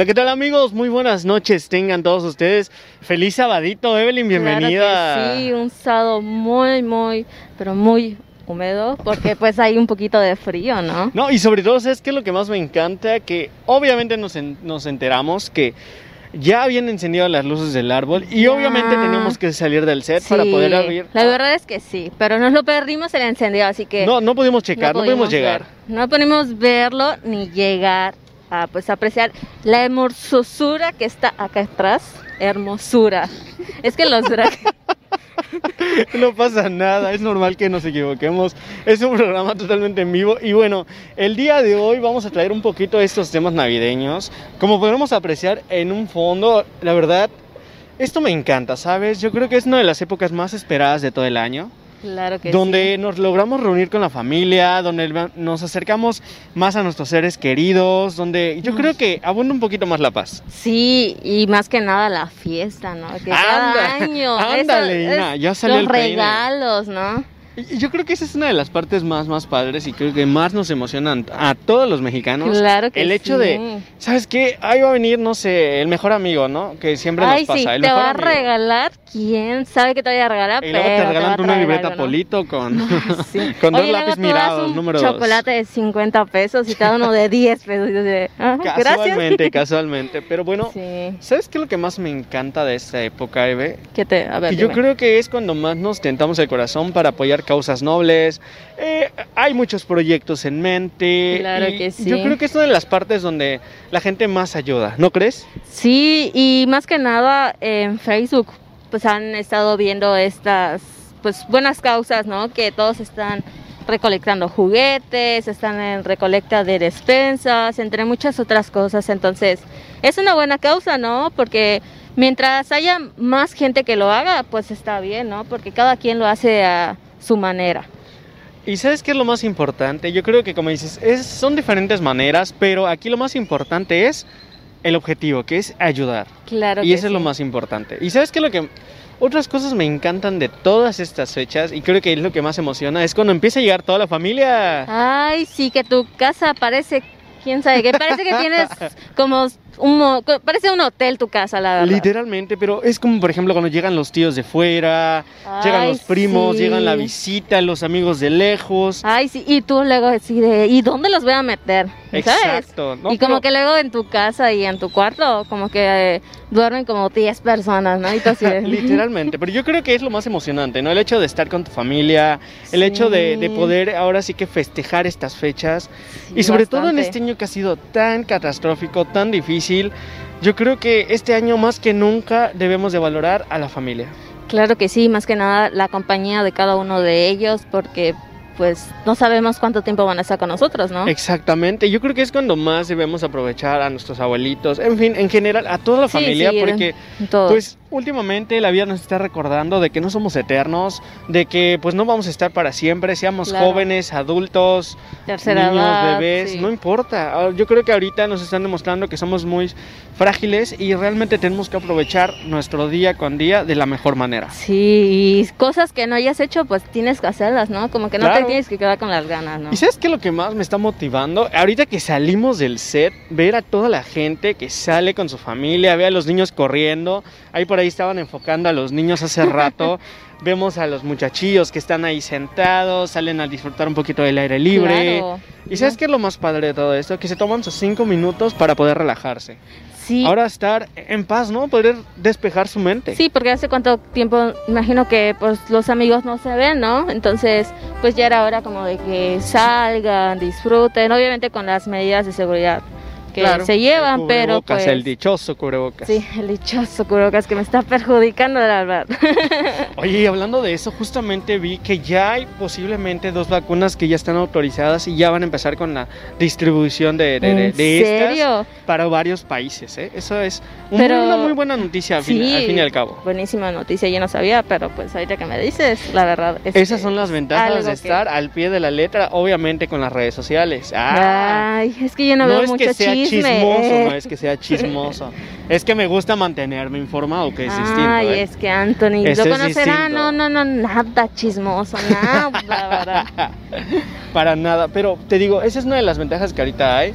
Hola, ¿qué tal amigos? Muy buenas noches, tengan todos ustedes. Feliz sabadito, Evelyn, bienvenida. Claro que sí, un sábado muy, muy, pero muy húmedo, porque pues hay un poquito de frío, ¿no? No, y sobre todo, ¿sabes qué es lo que más me encanta? Que obviamente nos, en- nos enteramos que ya habían encendido las luces del árbol y obviamente teníamos que salir del set para poder abrir. La verdad es que sí, pero nos lo perdimos el encendido, así que No, no pudimos checar, no, pudimos llegar. ver. No pudimos verlo ni llegar a pues apreciar la hermosura que está acá atrás. Hermosura. Es que los drag No pasa nada, es normal que nos equivoquemos. Es un programa totalmente en vivo. Y bueno, el día de hoy vamos a traer un poquito de estos temas navideños. Como podemos apreciar en un fondo, la verdad, esto me encanta, ¿sabes? Yo creo que es una de las épocas más esperadas de todo el año. Claro que donde nos logramos reunir con la familia, donde nos acercamos más a nuestros seres queridos, donde yo creo que abunda un poquito más la paz. sí. Y más que nada la fiesta, ¿no? Que cada Anda, año. ándale, Ina, ya salió Los el regalos, ¿no? Yo creo que esa es una de las partes más, más padres y creo que más nos emocionan a todos los mexicanos. Claro que El hecho sí. de, ¿sabes qué? Ahí va a venir, no sé, el mejor amigo, ¿no? Que siempre Ay, nos pasa. sí, el te mejor va a amigo. regalar. ¿Quién sabe qué te voy a regalar? Y luego te regalan a tú una libreta algo, ¿no? Polito con, Sí. con dos Oye, lápiz mirados, número dos. chocolate de 50 pesos y cada uno de 10 pesos. De, ah, gracias. Casualmente, casualmente. Pero bueno. ¿sabes qué es lo que más me encanta de esta época, Eve? ¿Qué te, a ver, Que yo creo que es cuando más nos tentamos el corazón para apoyar causas nobles. Eh, hay muchos proyectos en mente. Claro y que sí. Yo creo que es una de las partes donde la gente más ayuda, ¿no crees? Sí, y más que nada en Facebook, pues han estado viendo estas, pues buenas causas, ¿no? Que todos están recolectando juguetes, están en recolecta de despensas, entre muchas otras cosas. Entonces, es una buena causa, ¿no? Porque mientras haya más gente que lo haga, pues está bien, ¿no? Porque cada quien lo hace a su manera. Y sabes qué es lo más importante? Yo creo que como dices, es, son diferentes maneras, pero aquí lo más importante es el objetivo, que es ayudar. Claro y eso es lo más importante. Y sabes qué es lo que... Otras cosas me encantan de todas estas fechas y creo que es lo que más emociona, es cuando empieza a llegar toda la familia. Ay, sí, que tu casa parece, quién sabe, que parece que tienes como un, parece un hotel tu casa, la verdad. Literalmente, pero es como por ejemplo cuando llegan los tíos de fuera, llegan Ay, los primos, sí. llegan la visita, los amigos de lejos. Ay, sí, y tú luego así de, ¿y dónde los voy a meter? ¿Sabes? Exacto. ¿no? y como Pero- que luego en tu casa y en tu cuarto, como que eh, duermen como 10 personas, ¿no? Y tú así de- Literalmente, pero yo creo que es lo más emocionante, ¿no? El hecho de estar con tu familia, el hecho de, de Sí. poder ahora sí que festejar estas fechas Sí, y sobre todo en bastante. este año que ha sido tan catastrófico, tan difícil, yo creo que este año más que nunca debemos de valorar a la familia. Claro que sí, más que nada la compañía de cada uno de ellos, porque pues no sabemos cuánto tiempo van a estar con nosotros, ¿no? Exactamente, yo creo que es cuando más debemos aprovechar a nuestros abuelitos, en fin, en general a toda la Sí, familia, sí, porque pues últimamente la vida nos está recordando de que no somos eternos, de que pues no vamos a estar para siempre, seamos Claro. jóvenes, adultos, Tercera niños, edad, bebés, sí. no importa. Ah, Yo creo que ahorita nos están demostrando que somos muy frágiles y realmente tenemos que aprovechar nuestro día con día de la mejor manera. Sí, y cosas que no hayas hecho, pues tienes que hacerlas, ¿no? Como que no Claro. te tienes que quedar con las ganas, ¿no? ¿Y sabes qué es lo que más me está motivando? Ahorita que salimos del set, ver a toda la gente que sale con su familia, ve a los niños corriendo. Ahí por ahí estaban enfocando a los niños hace rato. Vemos a los muchachillos que están ahí sentados, salen a disfrutar un poquito del aire libre. Claro. ¿Y sabes qué es lo más padre de todo esto? Que se toman sus cinco minutos para poder relajarse. Sí. Ahora estar en paz, ¿no? Poder despejar su mente. Sí, porque hace cuánto tiempo, imagino que pues los amigos no se ven, ¿no? Entonces, pues ya era hora como de que salgan, disfruten, obviamente con las medidas de seguridad que Claro, se llevan, el pero pues el dichoso cubrebocas. sí, el dichoso cubrebocas que me está perjudicando la verdad. Oye, y hablando de eso, justamente vi que ya hay posiblemente dos vacunas que ya están autorizadas y ya van a empezar con la distribución de, de, de- ¿En de estas para varios países. ¿eh? Eso es un- Pero- una muy buena noticia al, fin, Sí. al fin y al cabo. Buenísima noticia, yo no sabía, pero pues ahorita que me dices, la verdad es Esas son las ventajas de que- estar al pie de la letra, obviamente con las redes sociales. Ah, Ay, es que yo no, no, veo es mucho que sea chisme. chismoso, eh. no es que sea chismoso. es que me gusta mantenerme informado, que es distinto. Ay, ¿eh? es que Anthony Eso lo conocerá, no, no, no, nada chismoso, nada, verdad. Para nada, pero te digo, esa es una de las ventajas que ahorita hay.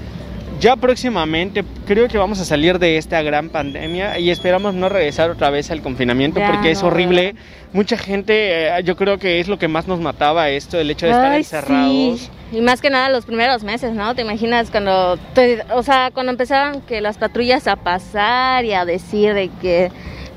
Ya próximamente creo que vamos a salir de esta gran pandemia y esperamos no regresar otra vez al confinamiento Ya, porque es horrible. Mucha gente, eh, yo creo que es lo que más nos mataba esto, el hecho de estar Ay, encerrados. sí. Y más que nada los primeros meses, ¿no? Te imaginas cuando, te- o sea, cuando empezaron que las patrullas a pasar y a decir de que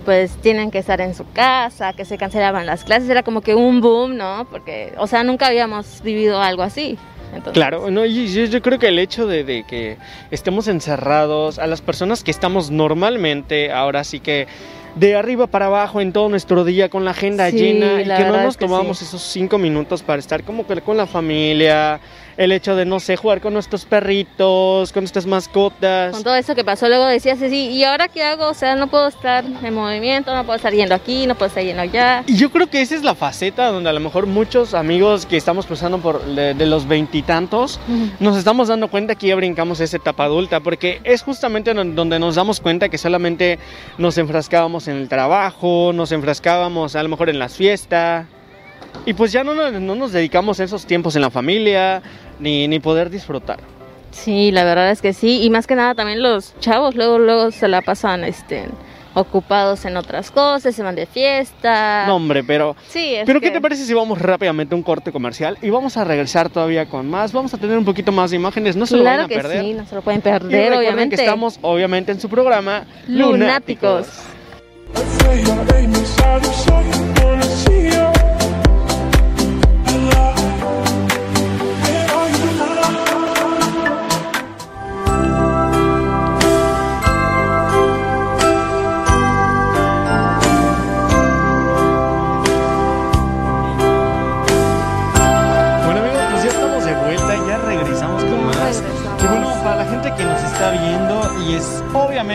pues tienen que estar en su casa, que se cancelaban las clases, era como que un boom, ¿no? Porque, o sea, nunca habíamos vivido algo así. Entonces, Claro, no, y yo, yo creo que el hecho de, de que estemos encerrados, a las personas que estamos normalmente, ahora sí que de arriba para abajo en todo nuestro día con la agenda Sí, llena y que no nos es que tomamos sí. esos cinco minutos para estar como que con la familia, el hecho de no sé, jugar con nuestros perritos, con nuestras mascotas. Con todo eso que pasó, luego decías así, ¿y ahora qué hago? O sea, no puedo estar en movimiento, no puedo estar yendo aquí, no puedo estar yendo allá. Y yo creo que esa es la faceta donde a lo mejor muchos amigos que estamos pasando por de, de los veintitantos nos estamos dando cuenta que ya brincamos esa etapa adulta, porque es justamente don- donde nos damos cuenta que solamente nos enfrascábamos en el trabajo, nos enfrascábamos a lo mejor en las fiestas, y pues ya no, nos- no nos dedicamos esos tiempos en la familia, ni, ni poder disfrutar. Sí, la verdad es que sí, y más que nada también los chavos luego luego se la pasan este ocupados en otras cosas, se van de fiesta. No, hombre, pero... Sí, es Pero que- ¿qué te parece si vamos rápidamente a un corte comercial y vamos a regresar todavía con más? Vamos a tener un poquito más de imágenes, no se lo Claro van a que perder. sí, no se lo pueden Y perder, recuerden obviamente. que estamos obviamente en su programa Lunáticos.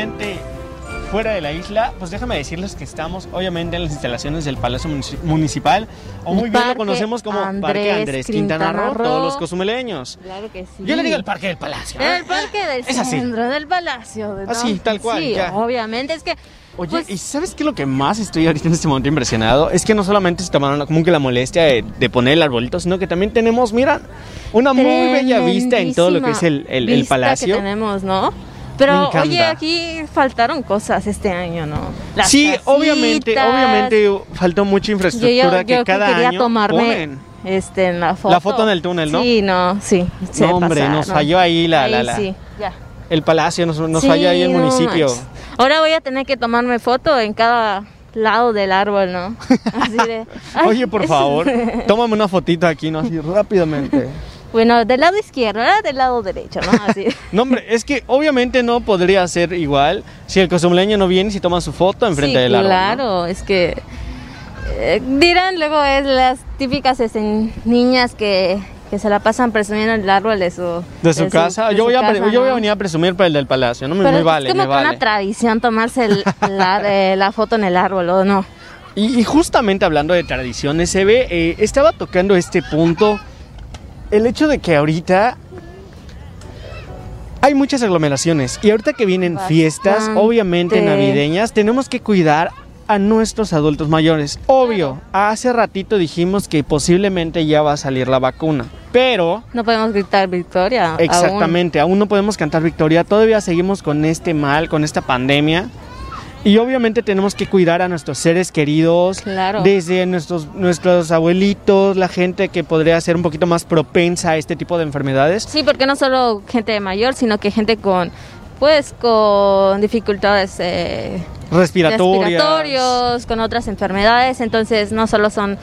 Obviamente fuera de la isla, pues déjame decirles que estamos obviamente en las instalaciones del Palacio Munici- Municipal, o muy bien lo conocemos como Parque Andrés Andrés Quintana, Quintana Roo, Roo. todos los cozumeleños. Claro que sí. Yo le digo el Parque del Palacio. ¿eh? el parque del Es así. centro del palacio. de- Así, ¿no? tal cual, Sí, ya. obviamente es que Oye, Pues- ¿y sabes qué lo que más estoy ahorita en este momento impresionado? Es que no solamente se tomaron como que la molestia de, de poner el arbolito, sino que también tenemos, mira, una muy bella vista en todo lo que es el, el- el palacio. que tenemos, ¿no? Pero oye, aquí faltaron cosas este año, ¿no? Las sí, obviamente, casitas. obviamente faltó mucha infraestructura yo, que yo cada quería año tomarme ponen. este en la foto. La foto en el túnel, ¿no? Sí, no, sí. se No, hombre, nos falló ahí la, la, Ahí la- sí, ya. el palacio, nos, nos Sí, falló ahí el no municipio. manches. Ahora voy a tener que tomarme foto en cada lado del árbol, ¿no? Así de, Oye, por favor, tómame una fotito aquí, ¿no? Así rápidamente. Bueno, del lado izquierdo, ahora del lado derecho, ¿no? Así. No, hombre, es que obviamente no podría ser igual si el cozumeño no viene y si toma su foto enfrente sí, del árbol. ¿no? claro, es que eh, dirán luego es las típicas este, niñas que, que se la pasan presumiendo el árbol de su De su casa. de yo, su voy a, pre- casa, yo voy a ¿no? venir a presumir para el del palacio. No me, Pero me es vale, como me que una vale. tradición tomarse el- la, de- la foto en el árbol, ¿o no? Y, y justamente hablando de tradiciones, se ve, eh, estaba tocando este punto, el hecho de que ahorita hay muchas aglomeraciones y ahorita que vienen fiestas, obviamente navideñas, tenemos que cuidar a nuestros adultos mayores. Obvio, hace ratito dijimos que posiblemente ya va a salir la vacuna, pero... No podemos gritar victoria. aún. Exactamente, aún no podemos cantar victoria, todavía seguimos con este mal, con esta pandemia. Y obviamente tenemos que cuidar a nuestros seres queridos, Claro. desde nuestros, nuestros abuelitos, la gente que podría ser un poquito más propensa a este tipo de enfermedades. Sí, porque no solo gente mayor, sino que gente con, pues, con dificultades eh, Respiratorias. respiratorios, con otras enfermedades, entonces no solo son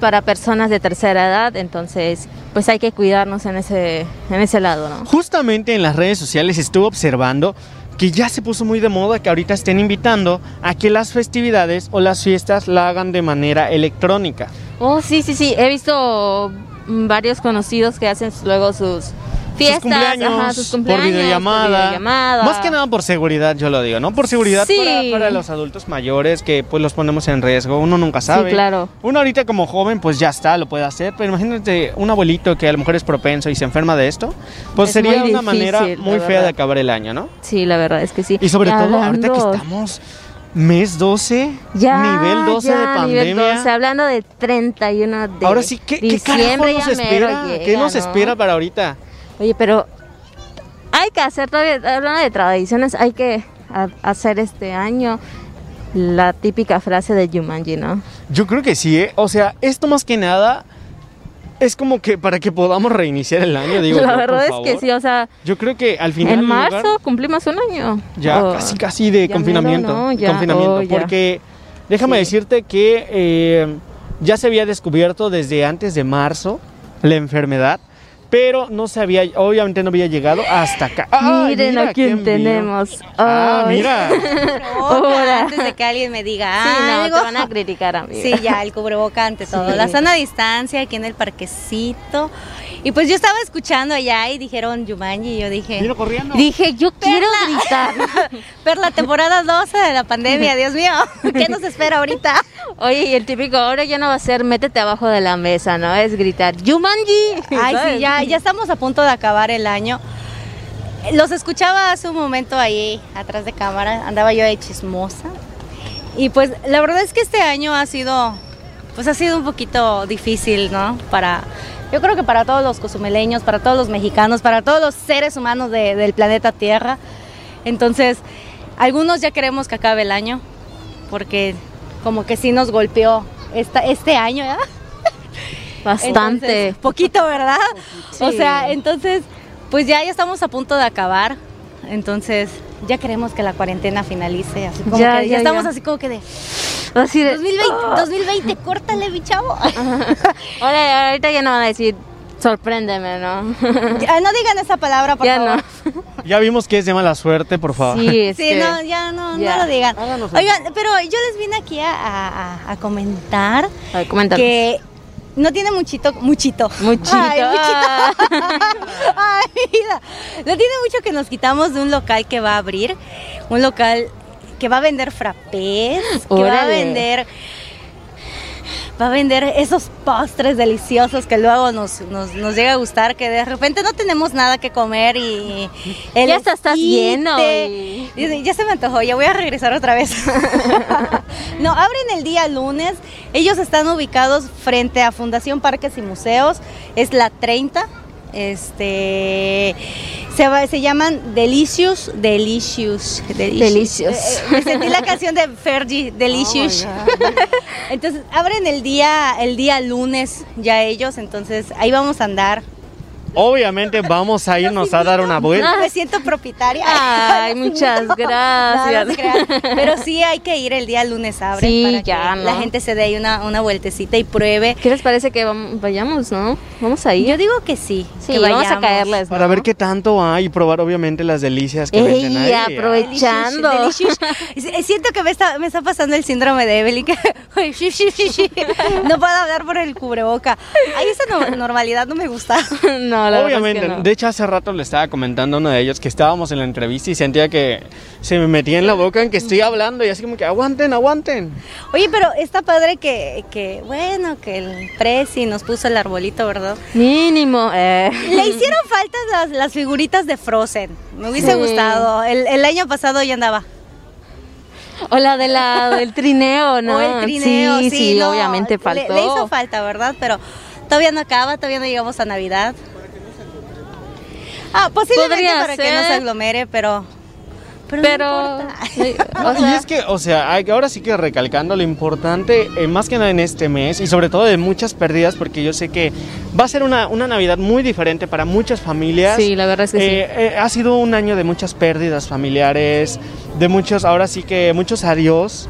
para personas de tercera edad, entonces pues hay que cuidarnos en ese, en ese lado, ¿no? Justamente en las redes sociales estuve observando que ya se puso muy de moda que ahorita estén invitando a que las festividades o las fiestas la hagan de manera electrónica. Oh, sí, sí, sí, he visto varios conocidos que hacen luego sus fiestas, sus cumpleaños, ajá, sus cumpleaños, por videollamada. videollamada. Más que nada por seguridad, yo lo digo, ¿no? Por seguridad Sí. para, para los adultos mayores que pues los ponemos en riesgo. Uno nunca sabe. Sí, claro. Uno ahorita como joven pues ya está, lo puede hacer, pero imagínate un abuelito que a lo mejor es propenso y se enferma de esto, pues Es sería muy una difícil, manera muy fea de acabar el año, ¿no? Sí, la verdad es que sí. Y sobre todo ahorita que hablando- estamos mes 12, Ya, nivel 12 de ya, nivel pandemia. 12, hablando de 31 de Ahora sí, ¿qué, qué carajo nos espera? llega, ¿Qué nos ¿no? espera para ahorita? Oye, pero Hay que hacer todavía, hablando de tradiciones, hay que hacer este año la típica frase de Jumanji, ¿no? Yo creo que sí, ¿eh? O sea, esto más que nada es como que para que podamos reiniciar el año, digo. la yo, por verdad es que sí, o sea, Yo creo que al final. en lugar- marzo cumplimos un año. Ya, Oh, casi, casi de confinamiento. ¿no? Ya, confinamiento. oh, ya. Porque déjame Sí. decirte que eh, ya se había descubierto desde antes de marzo la enfermedad, pero no se había, obviamente no había llegado hasta acá. ¡Ay, Miren mira a quién tenemos. Ah, mira. Hola. Antes de que alguien me diga Sí, no, algo. te van a criticar, amiga. Sí, ya, el cubreboca ante todo. Sí. La sana distancia aquí en el parquecito. Y pues yo estaba escuchando allá y dijeron Yumanji y yo dije... Vino corriendo. Dije, yo quiero gritar. Pero la temporada 12 de la pandemia, Dios mío, ¿qué nos espera ahorita? Oye, y el típico ahora ya no va a ser métete abajo de la mesa, ¿no? Es gritar, ¡Yumanji! Ay, ¿sabes? sí, ya, ya estamos a punto de acabar el año. Los escuchaba hace un momento ahí atrás de cámara, andaba yo de chismosa. Y pues la verdad es que este año ha sido, pues ha sido un poquito difícil, ¿no? Para, yo creo que para todos los cozumeleños, para todos los mexicanos, para todos los seres humanos de- del planeta Tierra. Entonces, algunos ya queremos que acabe el año, porque como que sí nos golpeó esta, este año, ¿ya? Bastante. Entonces, poquito, ¿verdad? O Sí. sea, entonces, pues ya, ya estamos a punto de acabar. Entonces, ya queremos que la cuarentena finalice. Así como Ya, que ya, ya, estamos ya. así como que de Así de, 2020, 2020, córtale, mi chavo. ahora, ahorita ya no van a decir, sorpréndeme, ¿no? Ya, no digan esa palabra, por ya favor. no. Ya vimos que es de mala suerte, por favor. Sí, es Sí, que- no, ya no, ya. no lo digan. Oigan, pero yo les vine aquí a, a- a- a comentar A ver, que no tiene muchito, muchito. Muchito. Ay, muchito. Ah. Ay, mira, no tiene mucho que nos quitamos de un local que va a abrir, un local que va a vender frappés, que va a Órale. vender va a vender esos postres deliciosos que luego nos, nos, nos llega a gustar, que de repente no tenemos nada que comer y el Ya estás lleno y- Ya se me antojó, ya voy a regresar otra vez. no, abren el día lunes. Ellos están ubicados frente a Fundación Parques y Museos. Es la 30. Este se, va- se llaman Delicious, Delicious, Delicious. Eh, eh, me sentí la canción de Fergie, Delicious. Oh entonces abren el día, el día lunes ya ellos, entonces ahí vamos a andar. Obviamente vamos a irnos a dar una vuelta. Me siento propietaria. Ay, muchas No, no gracias. se crean. Pero sí hay que ir el día lunes abre Sí, para ya, que la ¿no? gente se dé ahí una, una vueltecita y pruebe. ¿Qué les parece que vayamos, no? Vamos a ir. Yo digo que sí. sí, que vamos a vayamos. caerles. Para ¿no? ver qué tanto hay y probar obviamente las delicias que venden Ey, ahí. aprovechando. Delicious, delicious. Siento que me está, me está pasando el síndrome de Evelyn. No puedo hablar por el cubreboca. Ay, esa no- normalidad no me gusta. no, la Obviamente, verdad es que no. de hecho hace rato le estaba comentando a uno de ellos que estábamos en la entrevista y sentía que se me metía en la boca en que estoy hablando y así como que aguanten, aguanten. Oye, pero está padre que, que bueno, que el Prezi nos puso el arbolito, ¿verdad? Mínimo. eh. Le hicieron falta las, las figuritas de Frozen. Me hubiese Sí. gustado. El, el año pasado yo andaba. O la de la, del trineo, ¿no? O el trineo, sí, sí, sí, no, obviamente le- faltó. Le, hizo falta, ¿verdad? Pero todavía no acaba, todavía no llegamos a Navidad. Ah, posiblemente Podría para que no se ser. aglomere, pero. Pero. Pero, no importa. y es que, o sea, hay- ahora sí que recalcando lo importante, eh, más que nada en este mes, y sobre todo de muchas pérdidas, porque yo sé que va a ser una, una Navidad muy diferente para muchas familias. sí, la verdad es que sí. Eh, eh, ha sido un año de muchas pérdidas familiares, de muchos, ahora sí que muchos adiós.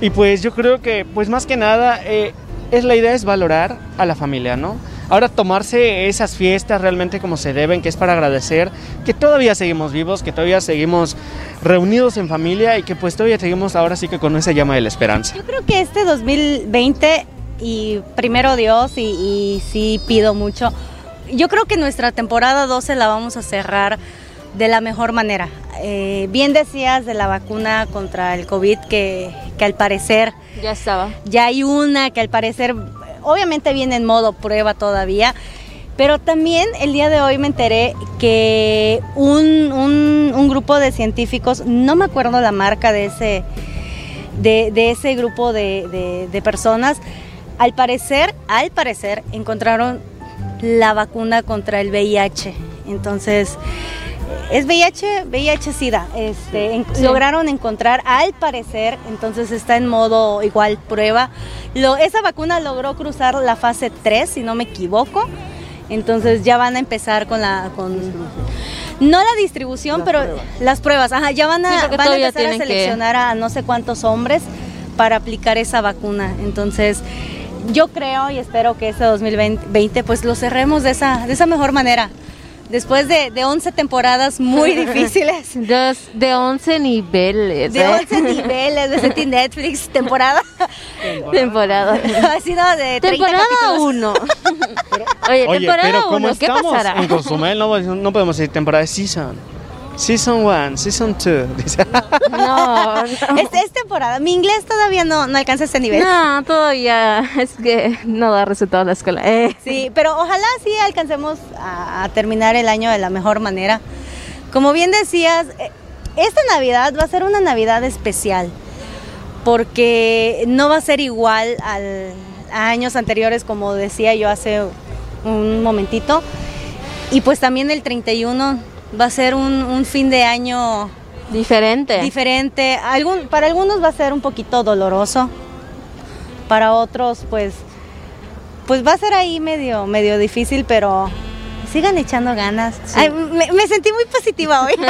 Y pues yo creo que, pues más que nada, eh, es la idea es valorar a la familia, ¿no? Ahora tomarse esas fiestas realmente como se deben, que es para agradecer que todavía seguimos vivos, que todavía seguimos reunidos en familia y que pues todavía seguimos ahora sí que con esa llama de la esperanza. Yo creo que este 2020, y primero Dios, y, y sí pido mucho, yo creo que nuestra temporada 12 la vamos a cerrar de la mejor manera. Eh, bien decías de la vacuna contra el COVID, que, que al parecer ya estaba. ya hay una que al parecer obviamente viene en modo prueba todavía. Pero también el día de hoy me enteré que un, un- grupo de científicos, no me acuerdo la marca de ese, de ese grupo de, de- de personas, al parecer, al parecer, encontraron la vacuna contra el VIH. Entonces, es VIH, VIH-Sida. Este, en- Sí. Lograron encontrar, al parecer, entonces está en modo igual prueba. Lo, esa vacuna logró cruzar la fase 3, si no me equivoco. Entonces ya van a empezar con la... Con, no la distribución, pero las pruebas. Ajá, ya van a, van a empezar a que- seleccionar a no sé cuántos hombres para aplicar esa vacuna. Entonces, yo creo y espero que este 2020 pues lo cerremos de esa, de esa mejor manera. Después de, de 11 temporadas muy difíciles, Dos, de 11 niveles. de ¿eh? 11 niveles de Seti Netflix, temporada, Temporada. ha sido de 30 Temporada capítulos. 1. Oye, Oye, temporada pero como 1, ¿qué estamos pasará? en Cozumel, no, no podemos decir temporada de season. Season 1, Season 2. dice. No, no. Es, es temporada. Mi inglés todavía no, no alcanza ese nivel. No, todavía es que no da resultado la escuela. Eh. Sí, pero ojalá sí alcancemos a, a terminar el año de la mejor manera. Como bien decías, eh, esta Navidad va a ser una Navidad especial, porque no va a ser igual al, a años anteriores, como decía yo hace un momentito. Y pues también el 31 va a ser un, un fin de año Diferente. diferente. Algún, para algunos va a ser un poquito doloroso, para otros pues, pues va a ser ahí medio, medio difícil, pero sigan echando ganas. Ay, me, me sentí muy positiva hoy.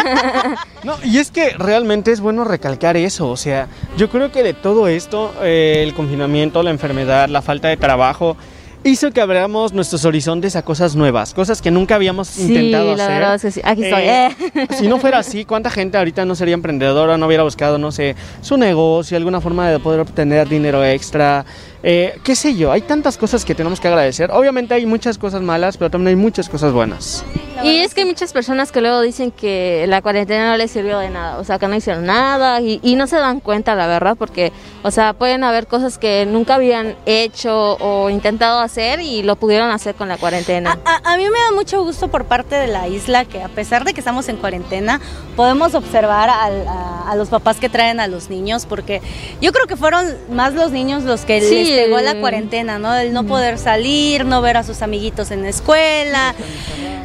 No, y es que realmente es bueno recalcar eso, o sea, yo creo que de todo esto, eh, el confinamiento, la enfermedad, la falta de trabajo, hizo que abramos nuestros horizontes a cosas nuevas, cosas que nunca habíamos Sí, intentado la hacer. verdad es que sí. Aquí estoy. Eh, eh. Si no fuera así, ¿cuánta gente ahorita no sería emprendedora, no hubiera buscado, no sé, su negocio, alguna forma de poder obtener dinero extra? Eh, ¿Qué sé yo? Hay tantas cosas que tenemos que agradecer. Obviamente hay muchas cosas malas, pero también hay muchas cosas buenas. Y es que hay muchas personas que luego dicen que la cuarentena no les sirvió de nada, o sea, que no hicieron nada y, y no se dan cuenta, la verdad, porque, o sea, pueden haber cosas que nunca habían hecho o intentado hacer y lo pudieron hacer con la cuarentena. A, a- a mí me da mucho gusto por parte de la isla que a pesar de que estamos en cuarentena, podemos observar al- a, a los papás que traen a los niños, porque yo creo que fueron más los niños los que Sí, les pegó la cuarentena, ¿no? El no poder salir, no ver a sus amiguitos en la escuela,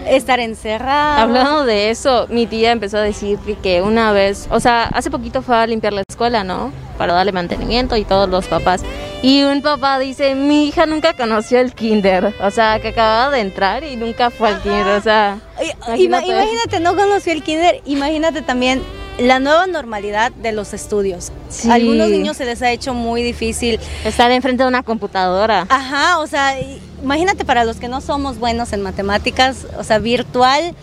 estar encerrados. Hablando de eso, mi tía empezó a decir que, una vez, o sea, hace poquito fue a limpiar la escuela, ¿no? Para darle mantenimiento y todos los papás. Y un papá dice, mi hija nunca conoció el kinder, o sea, que acababa de entrar y nunca fue al kinder, o sea, Imagínate. Imagínate. no conoció el kinder, imagínate también la nueva normalidad de los estudios. Sí. A algunos niños se les ha hecho muy difícil. estar enfrente de una computadora. Ajá, o sea, imagínate para los que no somos buenos en matemáticas, o sea, virtual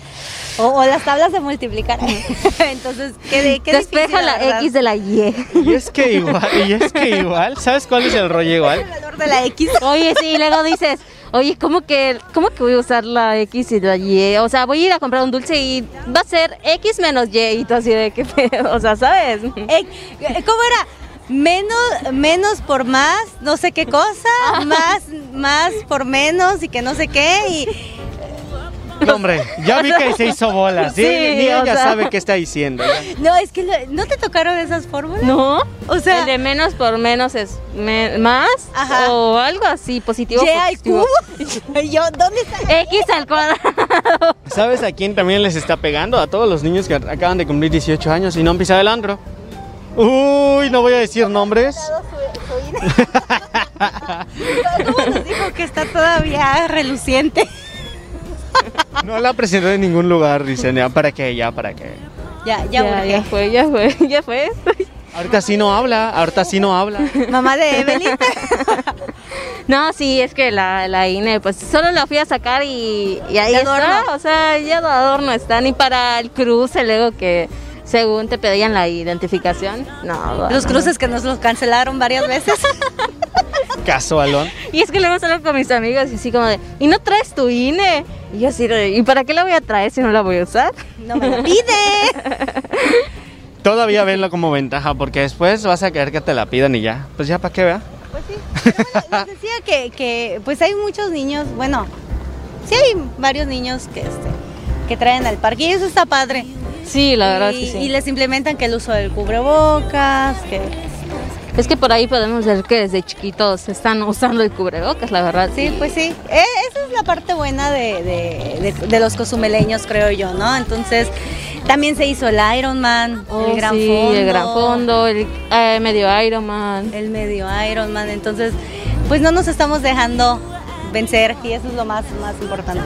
o, o las tablas de multiplicar. Entonces, qué, qué Despeja difícil, la. X de la Y. Y es que igual, y es que igual, ¿sabes cuál es el rollo igual? El valor de la X. Oye, sí, y luego dices, oye, ¿cómo que, ¿cómo que voy a usar la X y la Y? O sea, voy a ir a comprar un dulce y va a ser X menos Y y tú así de que, o sea, ¿sabes? Eh, ¿Cómo era? Menos, menos por más, no sé qué cosa, más, más por menos y que no sé qué. Y, No, hombre, ya vi que se hizo bolas. Sí, Sí, ni ella sea. sabe qué está diciendo. no, es que lo- no te tocaron esas fórmulas. ¿No? O sea, el de menos por menos es me- más Ajá. o algo así, positivo. Y al cubo. Y yo, ¿dónde está? X al cuadrado. ¿Sabes a quién también les está pegando? A todos los niños que acaban de cumplir 18 años y no han pisado el andro. Uy, no voy a decir nombres. ¿Cómo nos dijo que está todavía reluciente? No la presenté en ningún lugar, dicen. Ya, ¿para qué? Ya, ¿para qué? Ya, ya, ya, ya fue, ya fue, ya fue. Ahorita sí no habla, ahorita sí no habla. Mamá de Evelyn. No, sí, es que la, la INE, pues solo la fui a sacar y, y ahí está. O sea, ya de adorno está. Ni para el cruce, luego que según te pedían la identificación. No, Los cruces que nos los cancelaron varias veces. Casualón. Y es que luego salgo con mis amigos y así como de, ¿y no traes tu INE? Y yo así, de, ¿y para qué la voy a traer si no la voy a usar? No me lo pide. Todavía venlo como ventaja porque después vas a querer que te la pidan y ya. Pues ya, ¿para qué vea? Pues sí. Pero bueno, les decía que, que pues hay muchos niños, bueno, sí hay varios niños que este que traen al parque y eso está padre. Sí, la verdad y, es que sí. y les implementan que el uso del cubrebocas, que Es que por ahí podemos ver que desde chiquitos están usando el cubrebocas, la verdad. Sí, pues sí. Eh, esa es la parte buena de, de- de- de los cozumeleños, creo yo, ¿no? Entonces, también se hizo el Ironman, Oh, el Gran sí, Fondo. el gran fondo, el eh, medio Ironman. El medio Ironman. Entonces, pues no nos estamos dejando vencer y eso es lo más, más importante.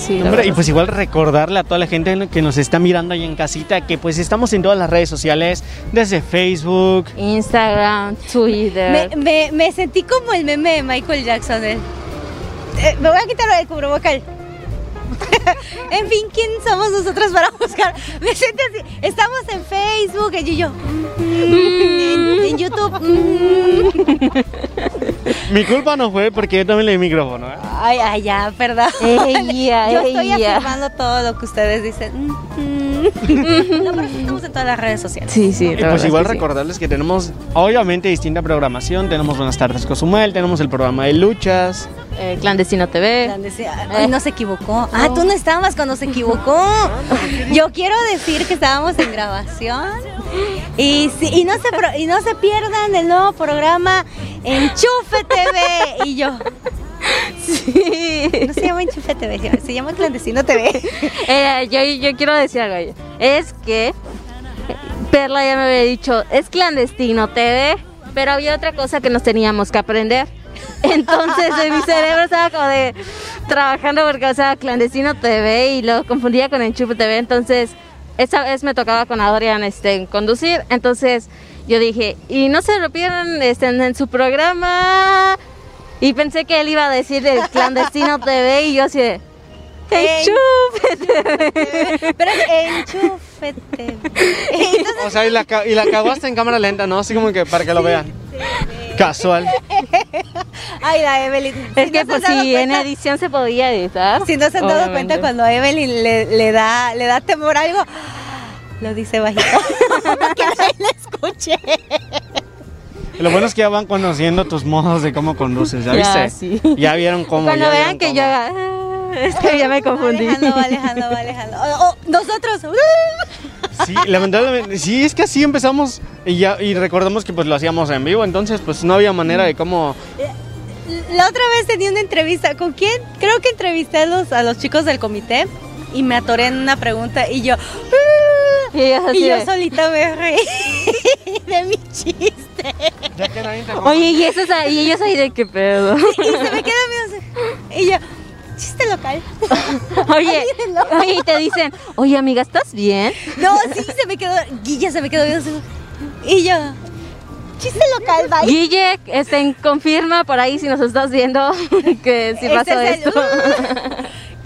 Sí, Hombre, y pues igual recordarle a toda la gente que nos está mirando ahí en casita que pues estamos en todas las redes sociales, desde Facebook. Instagram, Twitter. Me, me- me sentí como el meme de Michael Jackson. el- eh, me voy a quitar el cubrebocas. en fin, ¿quién somos nosotros para buscar? Me siento así. Estamos en Facebook, y yo, mm, en, en YouTube. mm. Mi culpa no fue porque yo también le di micrófono. ¿eh? Ay, ay, ya, perdón. Ella, Yo estoy afirmando todo lo que ustedes dicen. Mm, mm. No, pero estamos en todas las redes sociales. Sí, sí. Y pues igual que sí. recordarles que tenemos obviamente distinta programación. Tenemos Buenas tardes Cozumel, tenemos el programa de luchas. Eh, Clandestino TV. Plan decía, "Ay, no se equivocó. Ah, tú no estabas cuando se equivocó. Yo quiero decir que estábamos en grabación. Y, sí, y, no, se, pro- y no se pierdan el nuevo programa Enchufe TV. Y yo, Sí. no se llama Enchufe TV, se llama- Clandestino TV. Eh, yo, yo quiero decir algo. Es que Perla ya me había dicho, es clandestino TV, pero había otra cosa que nos teníamos que aprender. Entonces en mi cerebro estaba como de trabajando porque, o sea, clandestino TV y lo confundía con Enchufe TV. Entonces, esa vez me tocaba con Adrián este, conducir. Entonces, yo dije, y no se lo pierdan este, en, en su programa. Y pensé que él iba a decir el clandestino TV y yo así de. TV. Pero TV. Entonces, O sea, y la, y la cagaste en cámara lenta, ¿no? Así como que para que lo vean. Casual. ay, la Evelyn. Es si que no se por si en edición se podía editar. Si no se han dado obviamente. cuenta cuando a Evelyn le, le da, le da temor a algo, lo dice bajito. Que nadie la escuche. Y Lo bueno es que ya van conociendo tus modos de cómo conduces, ¿ya Ya, viste? sí. Ya vieron cómo. Cuando ya vean que cómo. yo haga. "Ah", Es que ya me confundí. Va alejando, va alejando, va alejando. O- o nosotros. Sí, lamentablemente, sí, es que así empezamos y ya y recordamos que pues lo hacíamos en vivo, entonces pues no había manera de cómo La otra vez tenía una entrevista. ¿Con quién? Creo que entrevisté a los, a los chicos del comité y me atoré en una pregunta y yo. Y así Y yo solita me reí de mi chiste. ya que nadie te Oye, y, esos, ahí- y ellos ahí de qué pedo. Y se me queda viendo así. Y yo, chiste local. Oye, oye, y te dicen, oye amiga, ¿estás bien? No, sí, se me quedó. Guilla se me quedó viendo así. Y yo, chiste local, bye. Guille, este, confirma por ahí si nos estás viendo que si Ese pasó es el- esto.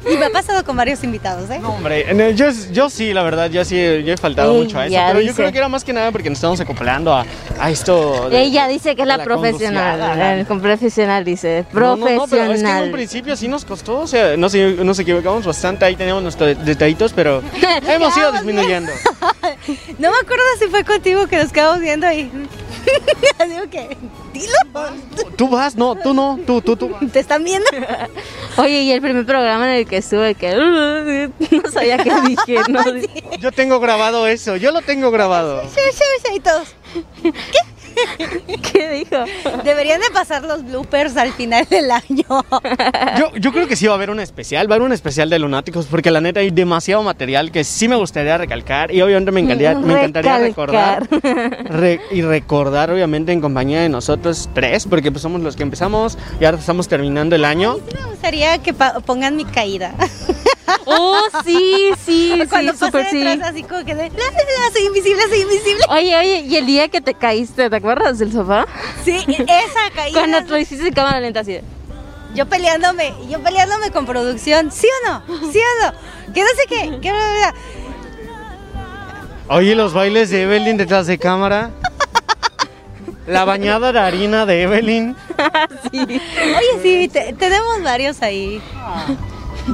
Y me ha pasado con varios invitados, ¿eh? No, hombre, yo, yo sí, la verdad, yo sí yo he faltado Ey, mucho a eso, pero yo creo que era más que nada porque nos estamos acoplando a, a esto. de- Ella dice que es la, la profesional, eh, con profesional dice, No, no, no, pero es que en un profesional. principio sí nos costó, o sea, nos, nos equivocamos bastante, ahí teníamos nuestros detallitos, pero hemos ido disminuyendo. No me acuerdo si fue contigo que nos quedamos viendo ahí. Digo que, dilo. Tú vas, no, tú no, tú, tú, tú. ¿Te están viendo? Oye, y el primer programa en el que estuve, que no sabía qué dije, ¿no? Yo tengo grabado eso, yo lo tengo grabado. Shu, shu, y todos. ¿Qué dijo? Deberían de pasar los bloopers al final del año. Yo, yo creo que sí va a haber un especial, va a haber un especial de Lunáticos, porque la neta hay demasiado material que sí me gustaría recalcar y obviamente me encantaría, me encantaría recordar re- y recordar obviamente en compañía de nosotros tres, porque pues somos los que empezamos y ahora estamos terminando el año. Sí me gustaría que pongan mi caída. Oh, sí, sí, Cuando sí, pasé súper sí. así como que de, la, la, la, soy invisible, soy invisible. Oye, oye, y el día que te caíste, ¿te acuerdas del sofá? Sí, esa caída. Cuando tú hiciste en cámara lenta así. de, Yo peleándome, yo peleándome con producción, ¿sí o no? ¿Sí o no? Que no sé qué, bla, bla. Oye, los bailes de Evelyn detrás de cámara. La bañada de harina de Evelyn. Oye, sí, te- tenemos varios ahí.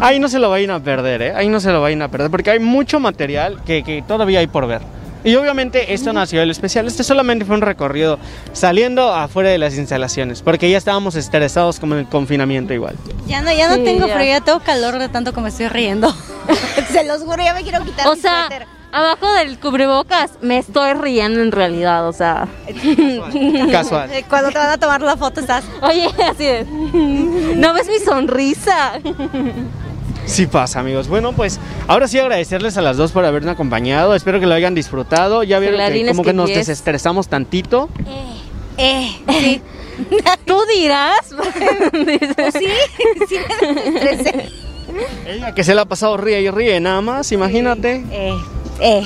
Ahí no se lo vayan a perder, ¿eh? Ahí no se lo vayan a perder, porque hay mucho material que, que todavía hay por ver. Y obviamente esto no ha sido el especial, este solamente fue un recorrido saliendo afuera de las instalaciones, porque ya estábamos estresados como en el confinamiento igual. Ya no, ya no Sí, tengo ya. frío, ya tengo calor de tanto que me estoy riendo. Se los juro, ya me quiero quitar O mi sea, suéter. abajo del cubrebocas me estoy riendo en realidad, o sea. Casual. Eh, Cuando te van a tomar la foto estás... Oye, así de. ¿No ves mi sonrisa? Sí pasa, amigos. Bueno, pues ahora sí agradecerles a las dos por haberme acompañado. Espero que lo hayan disfrutado. Ya vieron que como que que nos desestresamos tantito. Eh, sí. Tú dirás. Pues sí, sí me desestresé. Ella que se la ha pasado ríe y ríe nada más, imagínate. Eh, eh.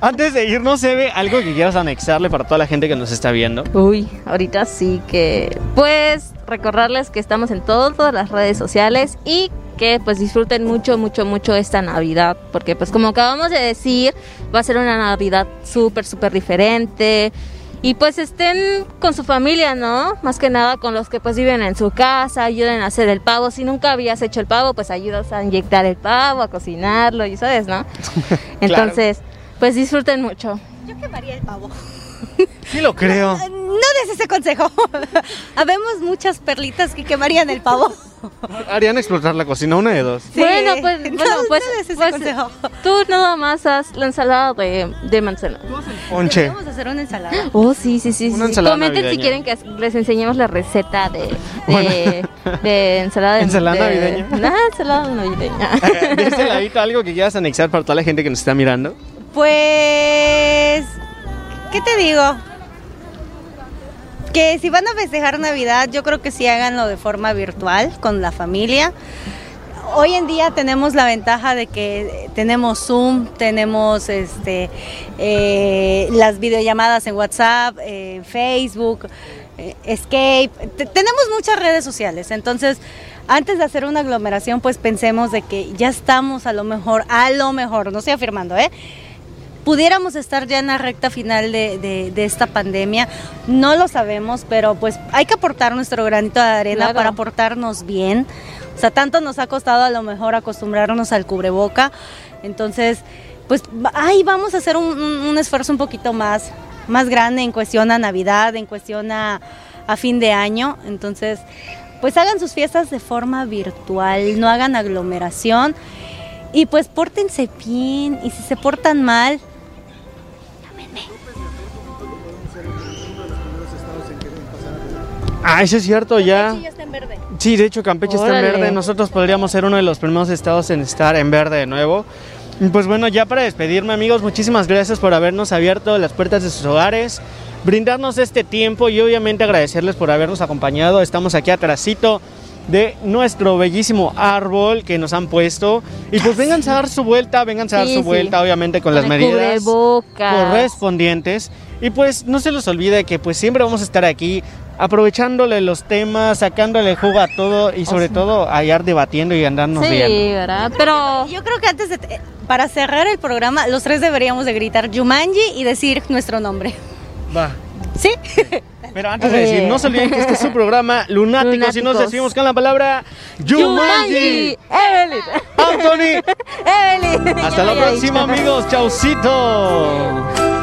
Antes de irnos, Eve, algo que quieras anexarle para toda la gente que nos está viendo. Uy, ahorita sí que. Pues recordarles que estamos en todas las redes sociales y que pues disfruten mucho, mucho, mucho esta Navidad. Porque pues como acabamos de decir, va a ser una Navidad súper, súper diferente. Y pues estén con su familia, ¿no? Más que nada con los que pues viven en su casa, ayuden a hacer el pavo. Si nunca habías hecho el pavo, pues ayudas a inyectar el pavo, a cocinarlo, y sabes, ¿no? Entonces, pues disfruten mucho. Yo quemaría el pavo. Sí lo creo. No des ese consejo. Habemos muchas perlitas que quemarían el pavo. Harían explotar la cocina, una de dos. Sí. Bueno, pues, No, bueno, pues, no des ese pues, consejo. tú nada más haz la ensalada de, de manzana. Ponche. Vamos a hacer una ensalada. Oh, sí, sí, sí. Una sí. ensalada Comenten si quieren que les enseñemos la receta de, de, Bueno. de ensalada de ¿Ensalada de- navideña? Ah, ensalada navideña. De este ladito, algo que quieras anexar para toda la gente que nos está mirando. Pues, ¿qué te digo? Que si van a festejar Navidad, yo creo que sí háganlo de forma virtual, con la familia. Hoy en día tenemos la ventaja de que tenemos Zoom, tenemos este, eh, las videollamadas en WhatsApp, eh, Facebook, eh, Escape. Te- tenemos muchas redes sociales, entonces antes de hacer una aglomeración, pues pensemos de que ya estamos a lo mejor, a lo mejor, no estoy afirmando, ¿eh? Pudiéramos estar ya en la recta final de, de- de esta pandemia. No lo sabemos, pero pues hay que aportar nuestro granito de arena Claro. para portarnos bien. O sea, tanto nos ha costado a lo mejor acostumbrarnos al cubreboca. Entonces, pues ahí vamos a hacer un, un- un esfuerzo un poquito más, más grande en cuestión a Navidad, en cuestión a, a fin de año. Entonces, pues hagan sus fiestas de forma virtual, no hagan aglomeración. Y pues pórtense bien. Y si se portan mal, Ah, eso es cierto, ya. está en verde. Sí, de hecho Campeche está en verde. Nosotros podríamos ser uno de los primeros estados en estar en verde de nuevo. Pues bueno, ya para despedirme amigos, muchísimas gracias por habernos abierto las puertas de sus hogares, brindarnos este tiempo y obviamente agradecerles por habernos acompañado. Estamos aquí atrásito de nuestro bellísimo árbol que nos han puesto. Y pues vengan a dar su vuelta, vengan a dar Sí, su sí. vuelta, obviamente con las Con el medidas correspondientes. Y pues no se les olvide que pues siempre vamos a estar aquí aprovechándole los temas, sacándole jugo a todo y sobre todo ir debatiendo y andarnos Sí, viendo. ¿verdad? Pero Yo creo que antes de para cerrar el programa, los tres deberíamos de gritar Jumanji y decir nuestro nombre. Va. ¿Sí? Pero antes de decir, no se olviden que este es su programa Lunáticos, y nos Lunáticos. despedimos con la palabra Jumanji. Evelyn. Anthony, Evelyn. hasta la próxima dicho. amigos, chaucito.